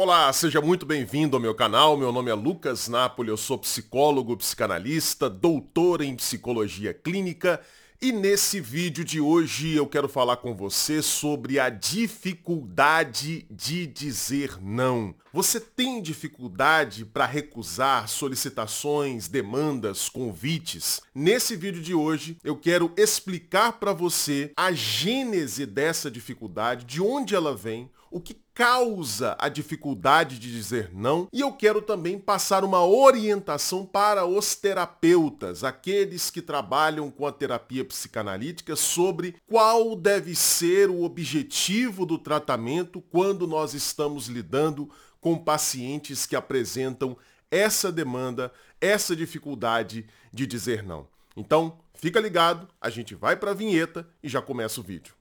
Olá, seja muito bem-vindo ao meu canal. Meu nome é Lucas Napoli, eu sou psicólogo, psicanalista, doutor em psicologia clínica e nesse vídeo de hoje eu quero falar com você sobre a dificuldade de dizer não. Você tem dificuldade para recusar solicitações, demandas, convites? Nesse vídeo de hoje eu quero explicar para você a gênese dessa dificuldade, de onde ela vem, o que causa a dificuldade de dizer não e eu quero também passar uma orientação para os terapeutas, aqueles que trabalham com a terapia psicanalítica sobre qual deve ser o objetivo do tratamento quando nós estamos lidando com pacientes que apresentam essa demanda, essa dificuldade de dizer não. Então, fica ligado, a gente vai para a vinheta e já começa o vídeo.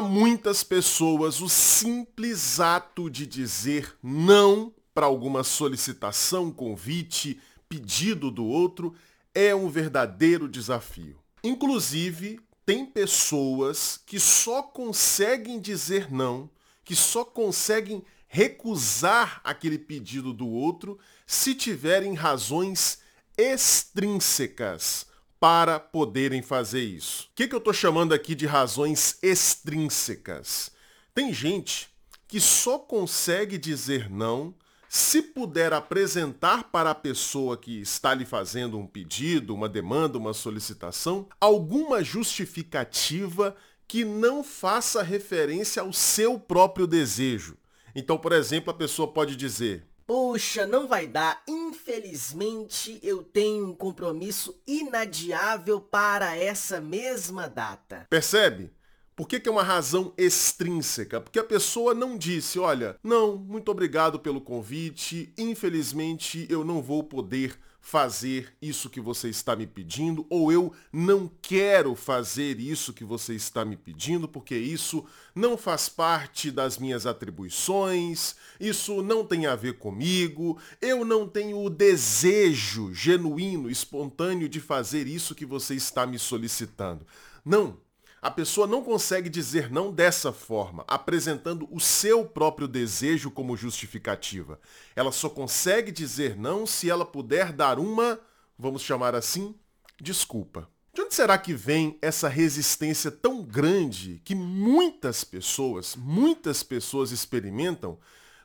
Para muitas pessoas, o simples ato de dizer não para alguma solicitação, convite, pedido do outro é um verdadeiro desafio. Inclusive, tem pessoas que só conseguem dizer não, que só conseguem recusar aquele pedido do outro se tiverem razões extrínsecas para poderem fazer isso. O que, que eu estou chamando aqui de razões extrínsecas? Tem gente que só consegue dizer não se puder apresentar para a pessoa que está lhe fazendo um pedido, uma demanda, uma solicitação, alguma justificativa que não faça referência ao seu próprio desejo. Então, por exemplo, a pessoa pode dizer: Poxa, não vai dar. Infelizmente, eu tenho um compromisso inadiável para essa mesma data. Percebe? Por que, que, é uma razão extrínseca? Porque a pessoa não disse, olha, não, muito obrigado pelo convite, infelizmente eu não vou poder fazer isso que você está me pedindo, ou eu não quero fazer isso que você está me pedindo, porque isso não faz parte das minhas atribuições, isso não tem a ver comigo, eu não tenho o desejo genuíno, espontâneo de fazer isso que você está me solicitando. Não, a pessoa não consegue dizer não dessa forma, apresentando o seu próprio desejo como justificativa. Ela só consegue dizer não se ela puder dar uma, vamos chamar assim, desculpa. De onde será que vem essa resistência tão grande que muitas pessoas, muitas pessoas experimentam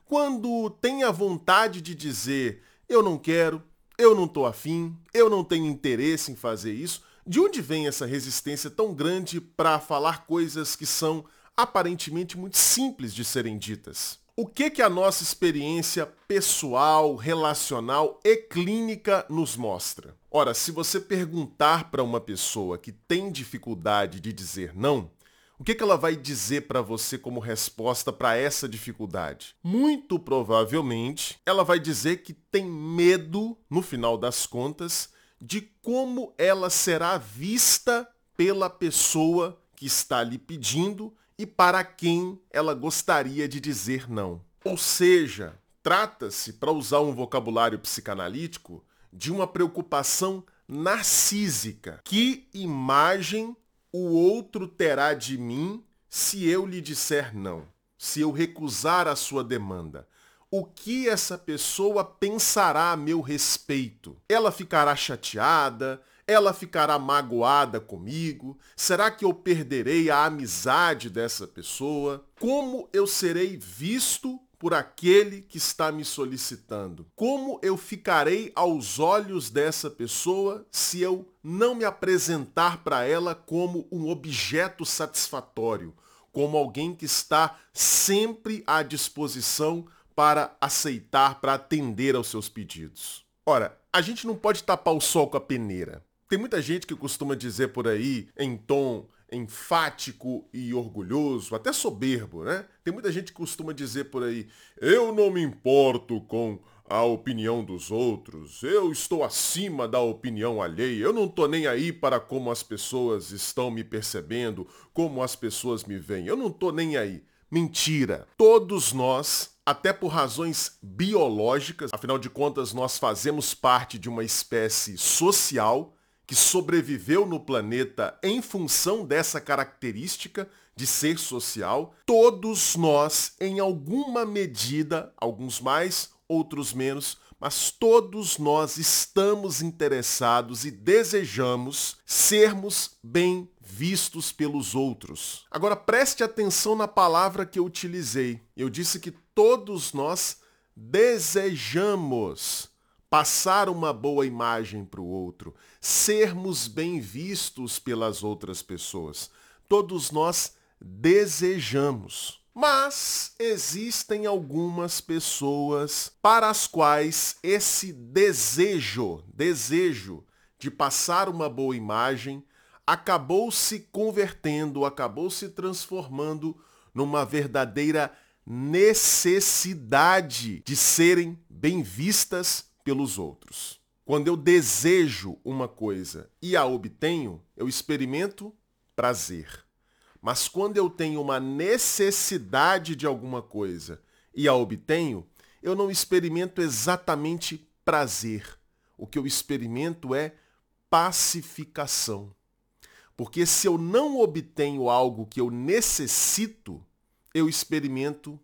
quando têm a vontade de dizer eu não quero, eu não estou afim, eu não tenho interesse em fazer isso, de onde vem essa resistência tão grande para falar coisas que são aparentemente muito simples de serem ditas? O que que a nossa experiência pessoal, relacional e clínica nos mostra? Ora, se você perguntar para uma pessoa que tem dificuldade de dizer não, o que, que ela vai dizer para você como resposta para essa dificuldade? Muito provavelmente, ela vai dizer que tem medo, no final das contas, de como ela será vista pela pessoa que está lhe pedindo e para quem ela gostaria de dizer não. Ou seja, trata-se, para usar um vocabulário psicanalítico, de uma preocupação narcísica. Que imagem o outro terá de mim se eu lhe disser não? Se eu recusar a sua demanda? O que essa pessoa pensará a meu respeito? Ela ficará chateada? Ela ficará magoada comigo? Será que eu perderei a amizade dessa pessoa? Como eu serei visto por aquele que está me solicitando? Como eu ficarei aos olhos dessa pessoa se eu não me apresentar para ela como um objeto satisfatório, como alguém que está sempre à disposição para aceitar, para atender aos seus pedidos. Ora, a gente não pode tapar o sol com a peneira. Tem muita gente que costuma dizer por aí, em tom enfático e orgulhoso, até soberbo, né? Tem muita gente que costuma dizer por aí, eu não me importo com a opinião dos outros, eu estou acima da opinião alheia, eu não tô nem aí para como as pessoas estão me percebendo, como as pessoas me veem, eu não tô nem aí. Mentira. Todos nós até por razões biológicas, afinal de contas, nós fazemos parte de uma espécie social que sobreviveu no planeta em função dessa característica de ser social, todos nós, em alguma medida, alguns mais, outros menos, mas todos nós estamos interessados e desejamos sermos bem vistos pelos outros. Agora preste atenção na palavra que eu utilizei. Eu disse que todos nós desejamos passar uma boa imagem para o outro, sermos bem vistos pelas outras pessoas. Todos nós desejamos. Mas existem algumas pessoas para as quais esse desejo, desejo de passar uma boa imagem, acabou se convertendo, acabou se transformando numa verdadeira necessidade de serem bem vistas pelos outros. Quando eu desejo uma coisa e a obtenho, eu experimento prazer. Mas quando eu tenho uma necessidade de alguma coisa e a obtenho, eu não experimento exatamente prazer. O que eu experimento é pacificação. Porque se eu não obtenho algo que eu necessito, eu experimento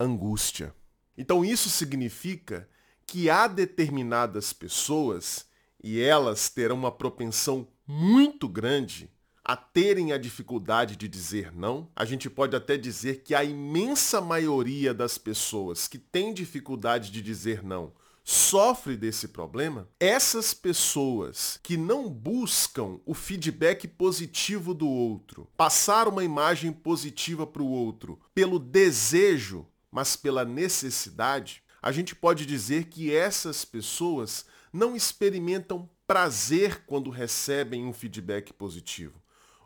angústia. Então isso significa que há determinadas pessoas, e elas terão uma propensão muito grande a terem a dificuldade de dizer não, a gente pode até dizer que a imensa maioria das pessoas que tem dificuldade de dizer não sofre desse problema, essas pessoas que não buscam o feedback positivo do outro, passar uma imagem positiva para o outro pelo desejo, mas pela necessidade, a gente pode dizer que essas pessoas não experimentam prazer quando recebem um feedback positivo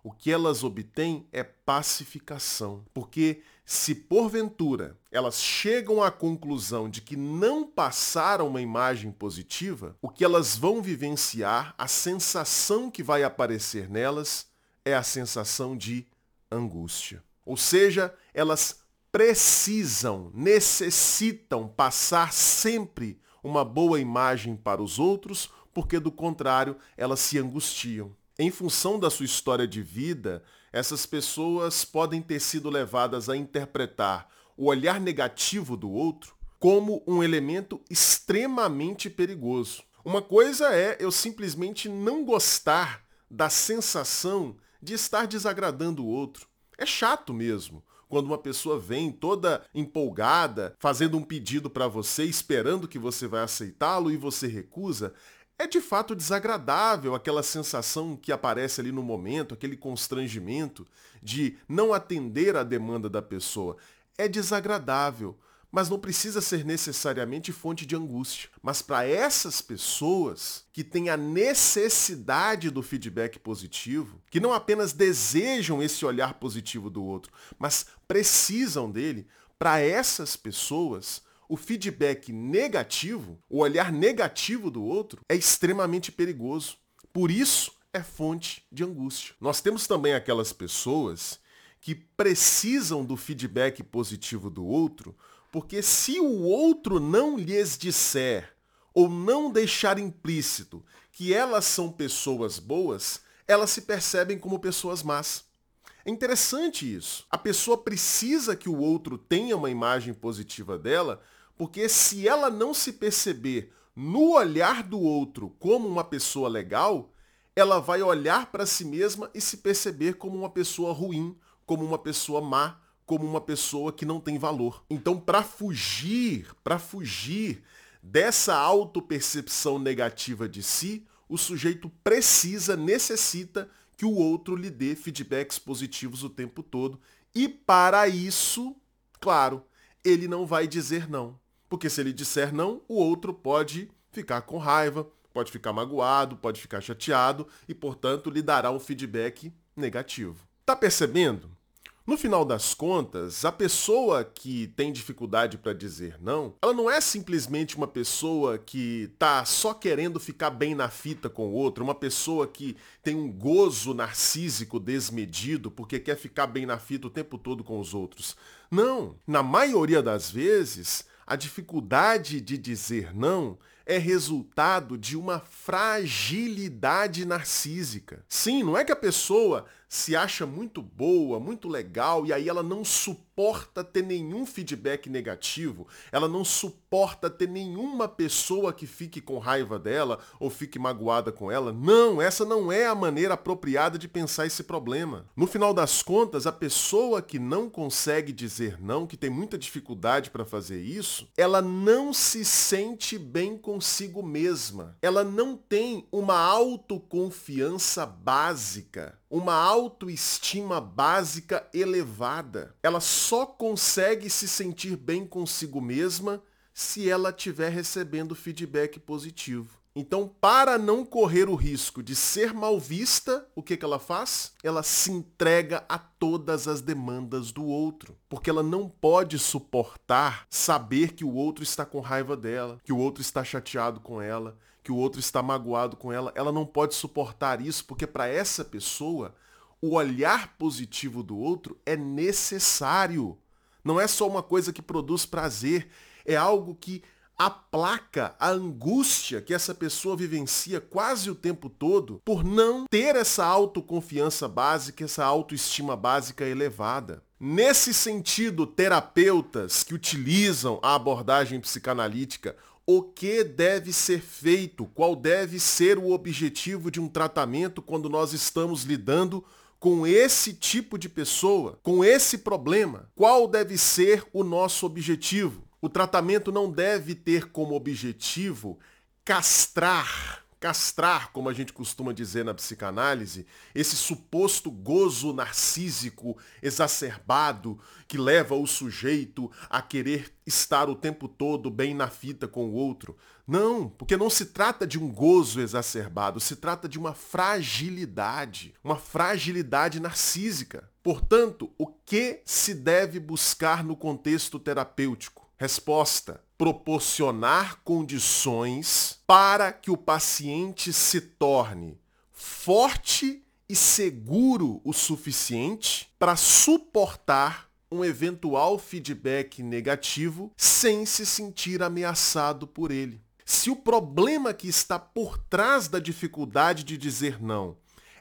o que elas obtêm é pacificação. Porque se porventura elas chegam à conclusão de que não passaram uma imagem positiva, o que elas vão vivenciar, a sensação que vai aparecer nelas é a sensação de angústia. Ou seja, elas precisam, necessitam passar sempre uma boa imagem para os outros, porque do contrário elas se angustiam. Em função da sua história de vida, essas pessoas podem ter sido levadas a interpretar o olhar negativo do outro como um elemento extremamente perigoso. Uma coisa é eu simplesmente não gostar da sensação de estar desagradando o outro. É chato mesmo quando uma pessoa vem toda empolgada, fazendo um pedido para você, esperando que você vai aceitá-lo e você recusa, é de fato desagradável aquela sensação que aparece ali no momento, aquele constrangimento de não atender à demanda da pessoa. É desagradável, mas não precisa ser necessariamente fonte de angústia. Mas para essas pessoas que têm a necessidade do feedback positivo, que não apenas desejam esse olhar positivo do outro, mas precisam dele, para essas pessoas, o feedback negativo, o olhar negativo do outro, é extremamente perigoso. Por isso, é fonte de angústia. Nós temos também aquelas pessoas que precisam do feedback positivo do outro, porque se o outro não lhes disser ou não deixar implícito que elas são pessoas boas, elas se percebem como pessoas más. É interessante isso. A pessoa precisa que o outro tenha uma imagem positiva dela, porque se ela não se perceber no olhar do outro como uma pessoa legal, ela vai olhar para si mesma e se perceber como uma pessoa ruim, como uma pessoa má, como uma pessoa que não tem valor. Então, para fugir, para fugir dessa autopercepção negativa de si, o sujeito precisa, necessita que o outro lhe dê feedbacks positivos o tempo todo. E para isso, claro, ele não vai dizer não. Porque se ele disser não, o outro pode ficar com raiva, pode ficar magoado, pode ficar chateado e, portanto, lhe dará um feedback negativo. Tá percebendo? No final das contas, a pessoa que tem dificuldade para dizer não, ela não é simplesmente uma pessoa que tá só querendo ficar bem na fita com o outro, uma pessoa que tem um gozo narcísico desmedido porque quer ficar bem na fita o tempo todo com os outros. Não, na maioria das vezes, a dificuldade de dizer não é resultado de uma fragilidade narcísica. Sim, não é que a pessoa se acha muito boa, muito legal, e aí ela não suporta ter nenhum feedback negativo, ela não suporta ter nenhuma pessoa que fique com raiva dela ou fique magoada com ela. Não, essa não é a maneira apropriada de pensar esse problema. No final das contas, a pessoa que não consegue dizer não, que tem muita dificuldade para fazer isso, ela não se sente bem consigo mesma. Ela não tem uma autoconfiança básica uma autoestima básica elevada. Ela só consegue se sentir bem consigo mesma se ela estiver recebendo feedback positivo. Então, para não correr o risco de ser mal vista, o que, que ela faz? Ela se entrega a todas as demandas do outro. Porque ela não pode suportar saber que o outro está com raiva dela, que o outro está chateado com ela, que o outro está magoado com ela, ela não pode suportar isso, porque para essa pessoa, o olhar positivo do outro é necessário. Não é só uma coisa que produz prazer, é algo que aplaca a angústia que essa pessoa vivencia quase o tempo todo por não ter essa autoconfiança básica, essa autoestima básica elevada. Nesse sentido, terapeutas que utilizam a abordagem psicanalítica o que deve ser feito, qual deve ser o objetivo de um tratamento quando nós estamos lidando com esse tipo de pessoa, com esse problema. Qual deve ser o nosso objetivo? O tratamento não deve ter como objetivo castrar castrar, como a gente costuma dizer na psicanálise, esse suposto gozo narcísico exacerbado que leva o sujeito a querer estar o tempo todo bem na fita com o outro. Não, porque não se trata de um gozo exacerbado, se trata de uma fragilidade, uma fragilidade narcísica. Portanto, o que se deve buscar no contexto terapêutico? Resposta: proporcionar condições para que o paciente se torne forte e seguro o suficiente para suportar um eventual feedback negativo sem se sentir ameaçado por ele. Se o problema que está por trás da dificuldade de dizer não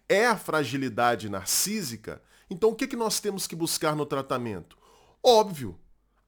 é a fragilidade narcísica, então o que, que nós temos que buscar no tratamento? Óbvio,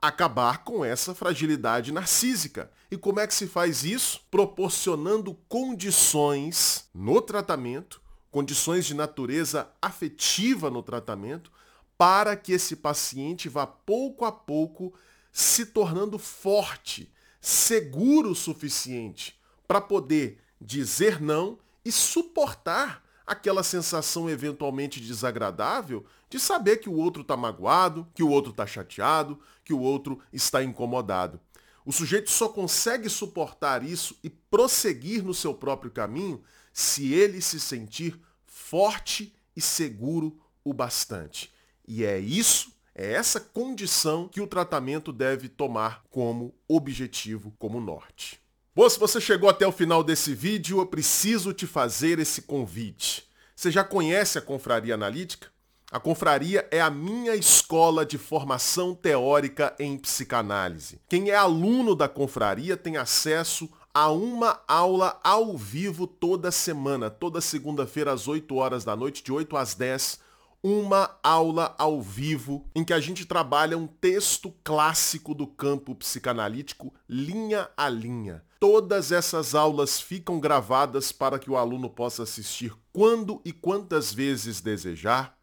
acabar com essa fragilidade narcísica. E como é que se faz isso? Proporcionando condições no tratamento, condições de natureza afetiva no tratamento, para que esse paciente vá pouco a pouco se tornando forte, seguro o suficiente para poder dizer não e suportar aquela sensação eventualmente desagradável de saber que o outro está magoado, que o outro está chateado, que o outro está incomodado. O sujeito só consegue suportar isso e prosseguir no seu próprio caminho se ele se sentir forte e seguro o bastante. E é isso, é essa condição que o tratamento deve tomar como objetivo, como norte. Bom, se você chegou até o final desse vídeo, eu preciso te fazer esse convite. Você já conhece a Confraria Analítica? A Confraria é a minha escola de formação teórica em psicanálise. Quem é aluno da Confraria tem acesso a uma aula ao vivo toda semana, toda segunda-feira às 8 horas da noite, de 8 às 10, uma aula ao vivo em que a gente trabalha um texto clássico do campo psicanalítico linha a linha. Todas essas aulas ficam gravadas para que o aluno possa assistir quando e quantas vezes desejar.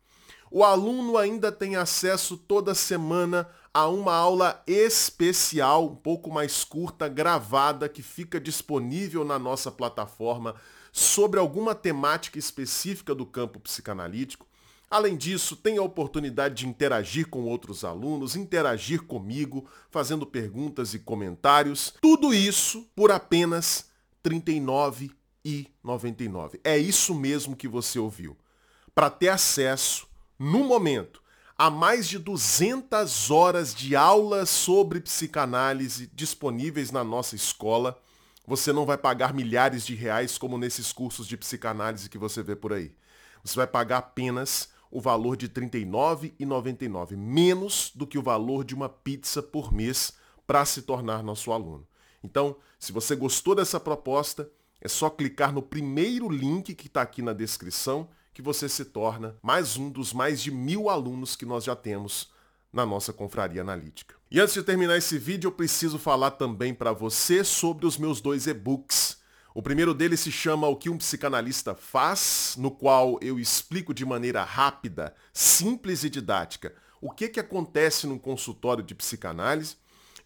O aluno ainda tem acesso toda semana a uma aula especial, um pouco mais curta, gravada, que fica disponível na nossa plataforma sobre alguma temática específica do campo psicanalítico. Além disso, tem a oportunidade de interagir com outros alunos, interagir comigo, fazendo perguntas e comentários. Tudo isso por apenas R$ 39,99. É isso mesmo que você ouviu. Para ter acesso, no momento, a mais de 200 horas de aulas sobre psicanálise disponíveis na nossa escola, você não vai pagar milhares de reais como nesses cursos de psicanálise que você vê por aí. Você vai pagar apenas o valor de R$ 39,99, menos do que o valor de uma pizza por mês para se tornar nosso aluno. Então, se você gostou dessa proposta, é só clicar no primeiro link que está aqui na descrição que você se torna mais um dos mais de mil alunos que nós já temos na nossa confraria analítica. E antes de terminar esse vídeo, eu preciso falar também para você sobre os meus dois e-books. O primeiro deles se chama O que um psicanalista faz, no qual eu explico de maneira rápida, simples e didática o que, que acontece num consultório de psicanálise.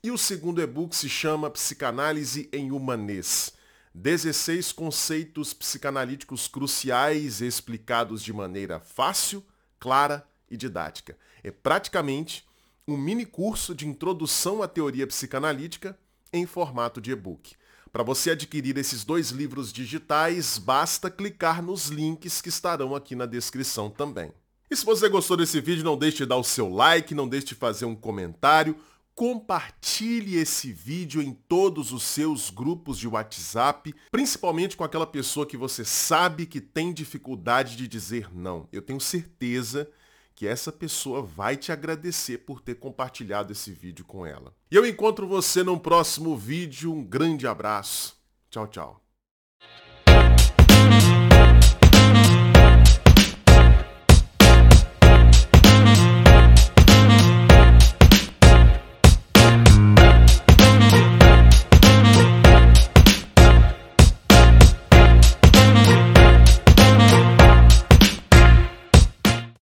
E o segundo e-book se chama Psicanálise em Humanês. 16 conceitos psicanalíticos cruciais explicados de maneira fácil, clara e didática. É praticamente um mini curso de introdução à teoria psicanalítica em formato de e-book. Para você adquirir esses dois livros digitais, basta clicar nos links que estarão aqui na descrição também. E se você gostou desse vídeo, não deixe de dar o seu like, não deixe de fazer um comentário, compartilhe esse vídeo em todos os seus grupos de WhatsApp, principalmente com aquela pessoa que você sabe que tem dificuldade de dizer não. Eu tenho certeza que essa pessoa vai te agradecer por ter compartilhado esse vídeo com ela. E eu encontro você no próximo vídeo. Um grande abraço. Tchau, tchau.